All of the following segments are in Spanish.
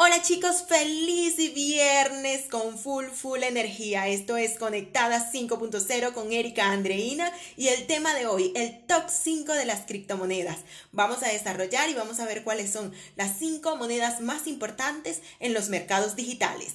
Hola chicos, feliz viernes con full, full energía. Esto es Conectada 5.0 con Erika Andreina y el tema de hoy, el top 5 de las criptomonedas. Vamos a desarrollar y vamos a ver cuáles son las 5 monedas más importantes en los mercados digitales.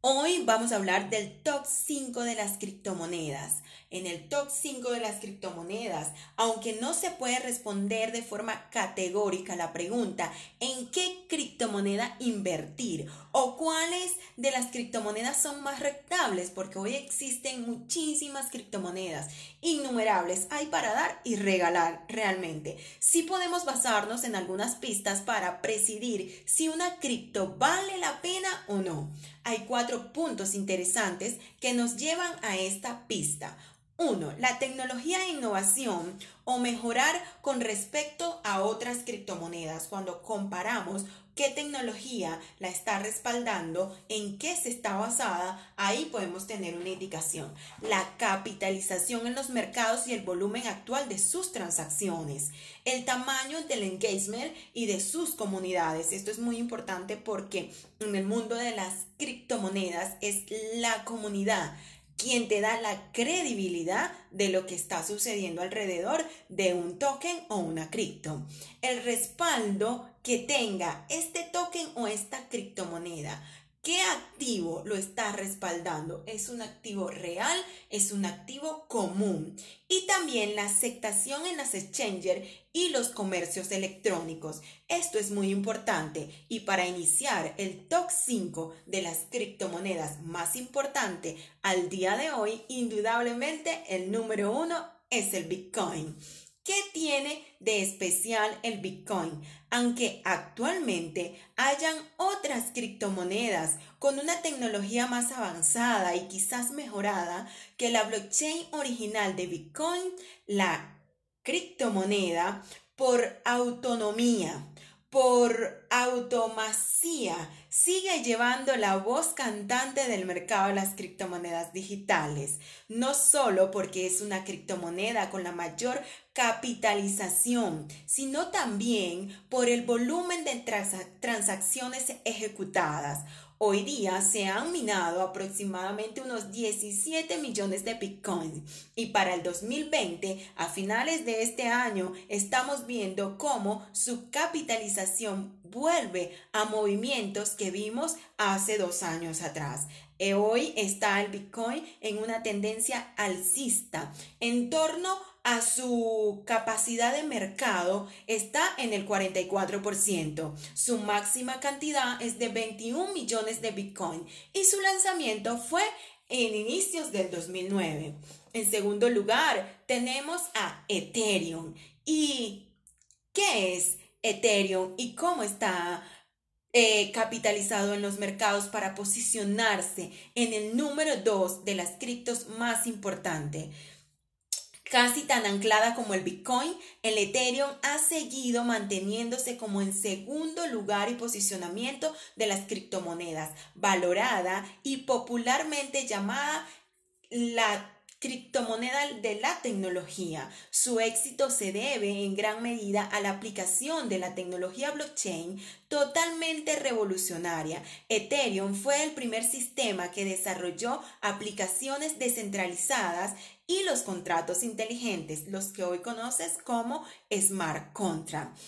Hoy vamos a hablar del top 5 de las criptomonedas. En el top 5 de las criptomonedas, aunque no se puede responder de forma categórica la pregunta en qué criptomoneda invertir o cuáles de las criptomonedas son más rentables, porque hoy existen muchísimas criptomonedas, innumerables, hay para dar y regalar realmente. Sí podemos basarnos en algunas pistas para presidir si una cripto vale la pena o no hay cuatro puntos interesantes que nos llevan a esta pista. Uno, la tecnología e innovación o mejorar con respecto a otras criptomonedas. Cuando comparamos qué tecnología la está respaldando, en qué se está basada, ahí podemos tener una indicación. La capitalización en los mercados y el volumen actual de sus transacciones. El tamaño del engagement y de sus comunidades. Esto es muy importante porque en el mundo de las criptomonedas es la comunidad quien te da la credibilidad de lo que está sucediendo alrededor de un token o una cripto. El respaldo que tenga este token o esta criptomoneda. ¿Qué activo lo está respaldando? ¿Es un activo real? ¿Es un activo común? Y también la aceptación en las exchanges y los comercios electrónicos. Esto es muy importante y para iniciar el top 5 de las criptomonedas más importantes al día de hoy, indudablemente el número uno es el Bitcoin. ¿Qué tiene de especial el Bitcoin? Aunque actualmente hayan otras criptomonedas con una tecnología más avanzada y quizás mejorada que la blockchain original de Bitcoin, la criptomoneda por autonomía, por automasía, sigue llevando la voz cantante del mercado de las criptomonedas digitales, no solo porque es una criptomoneda con la mayor capitalización, sino también por el volumen de transacciones ejecutadas. Hoy día se han minado aproximadamente unos 17 millones de bitcoins y para el 2020, a finales de este año, estamos viendo cómo su capitalización vuelve a movimientos que vimos hace dos años atrás. Eh, hoy está el bitcoin en una tendencia alcista en torno su capacidad de mercado está en el 44%. Su máxima cantidad es de 21 millones de Bitcoin y su lanzamiento fue en inicios del 2009. En segundo lugar, tenemos a Ethereum. ¿Y qué es Ethereum y cómo está eh, capitalizado en los mercados para posicionarse en el número 2 de las criptos más importantes? Casi tan anclada como el Bitcoin, el Ethereum ha seguido manteniéndose como en segundo lugar y posicionamiento de las criptomonedas, valorada y popularmente llamada la criptomoneda de la tecnología. Su éxito se debe en gran medida a la aplicación de la tecnología blockchain totalmente revolucionaria. Ethereum fue el primer sistema que desarrolló aplicaciones descentralizadas y los contratos inteligentes, los que hoy conoces como smart contract.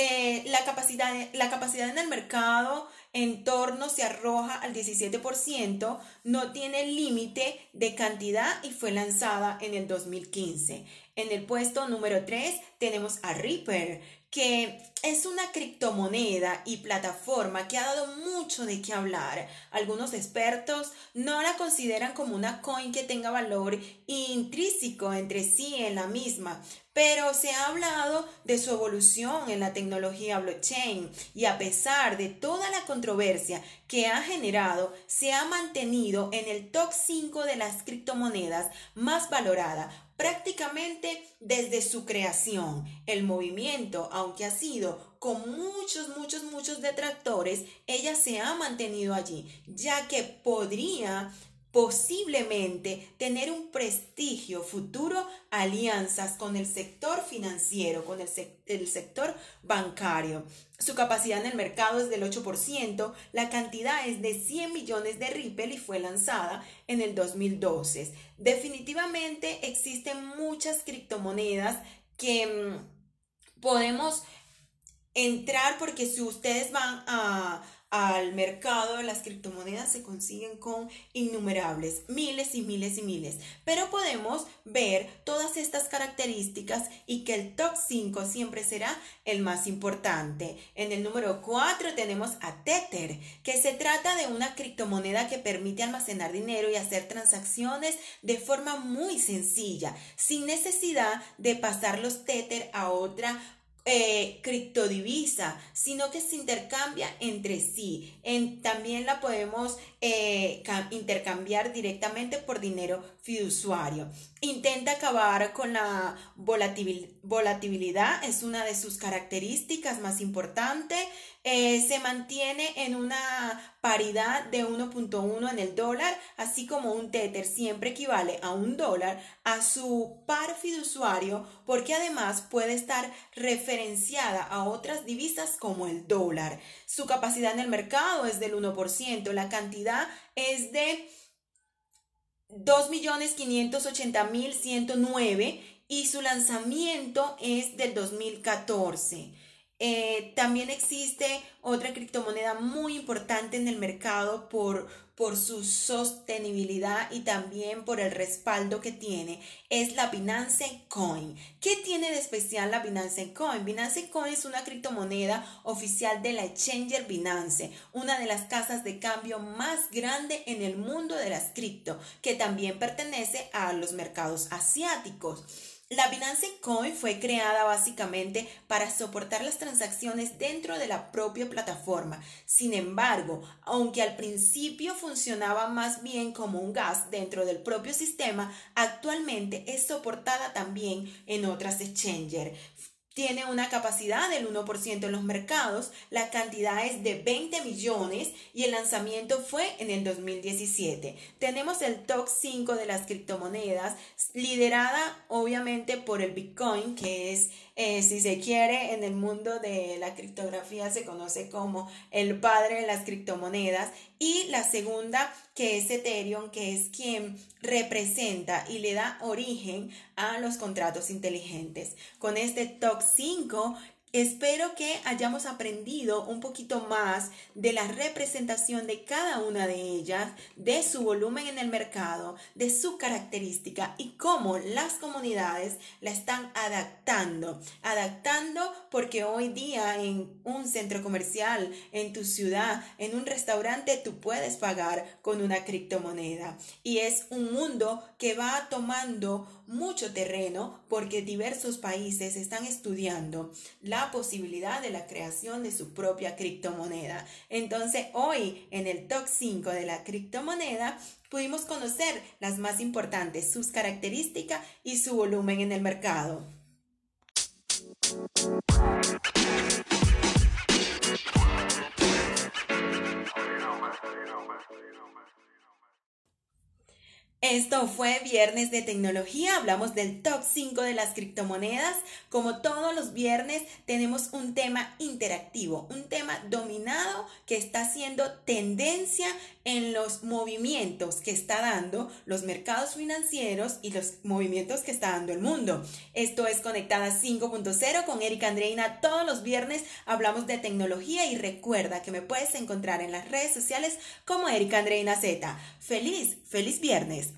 Eh, la, capacidad, la capacidad en el mercado en torno se arroja al 17%, no tiene límite de cantidad y fue lanzada en el 2015. En el puesto número 3 tenemos a Reaper, que es una criptomoneda y plataforma que ha dado mucho de qué hablar. Algunos expertos no la consideran como una coin que tenga valor intrínseco entre sí en la misma, pero se ha hablado de su evolución en la tecnología blockchain y a pesar de toda la controversia que ha generado, se ha mantenido en el top 5 de las criptomonedas más valoradas prácticamente desde su creación. El movimiento, aunque ha sido con muchos, muchos, muchos detractores, ella se ha mantenido allí, ya que podría posiblemente tener un prestigio futuro, alianzas con el sector financiero, con el, el, sector bancario. Su capacidad en el mercado es del 8%, la cantidad es de 100 millones de Ripple y fue lanzada en el 2012. Definitivamente existen muchas criptomonedas que mm, podemos entrar porque si ustedes van a al mercado de las criptomonedas se consiguen con innumerables, miles y miles y miles. Pero podemos ver todas estas características y que el top 5 siempre será el más importante. En el número 4 tenemos a Tether, que se trata de una criptomoneda que permite almacenar dinero y hacer transacciones de forma muy sencilla, sin necesidad de pasar los Tether a otra eh, criptodivisa, sino que se intercambia entre sí. También la podemos eh, intercambiar directamente por dinero fiduciario. Intenta acabar con la volatilidad, es una de sus características más importantes. Eh, se mantiene en una paridad de 1.1 en el dólar, así como un Tether siempre equivale a un dólar a su par fiduciario, porque además puede estar referenciada a otras divisas como el dólar. Su capacidad en el mercado es del 1%, la cantidad es de 2.580.109 y su lanzamiento es del 2014. Eh, también existe otra criptomoneda muy importante en el mercado por, por su sostenibilidad y también por el respaldo que tiene. Es la Binance Coin. ¿Qué tiene de especial la Binance Coin? Binance Coin es una criptomoneda oficial de la Exchanger Binance, una de las casas de cambio más grande en el mundo de las cripto, que también pertenece a los mercados asiáticos. La Binance Coin fue creada básicamente para soportar las transacciones dentro de la propia plataforma. Sin embargo, aunque al principio funcionaba más bien como un gas dentro del propio sistema, actualmente es soportada también en otras exchanges tiene una capacidad del 1% en los mercados, la cantidad es de 20 millones y el lanzamiento fue en el 2017. Tenemos el top 5 de las criptomonedas, liderada obviamente por el Bitcoin, que es eh, si se quiere, en el mundo de la criptografía se conoce como el padre de las criptomonedas. Y la segunda, que es Ethereum, que es quien representa y le da origen a los contratos inteligentes. Con este top 5 Espero que hayamos aprendido un poquito más de la representación de cada una de ellas, de su volumen en el mercado, de su característica y cómo las comunidades la están adaptando. Adaptando porque hoy día en un centro comercial, en tu ciudad, en un restaurante, tú puedes pagar con una criptomoneda. Y es un mundo que va tomando mucho terreno porque diversos países están estudiando la posibilidad de la creación de su propia criptomoneda. Entonces, hoy en el top 5 de la criptomoneda pudimos conocer las más importantes, sus características y su volumen en el mercado. Esto fue Viernes de Tecnología, hablamos del top 5 de las criptomonedas. Como todos los viernes tenemos un tema interactivo, un tema dominado que está haciendo tendencia en los movimientos que está dando los mercados financieros y los movimientos que está dando el mundo. Esto es Conectada 5.0 con Erika Andreina. Todos los viernes hablamos de tecnología y recuerda que me puedes encontrar en las redes sociales como Erika Andreina Z. Feliz, feliz viernes.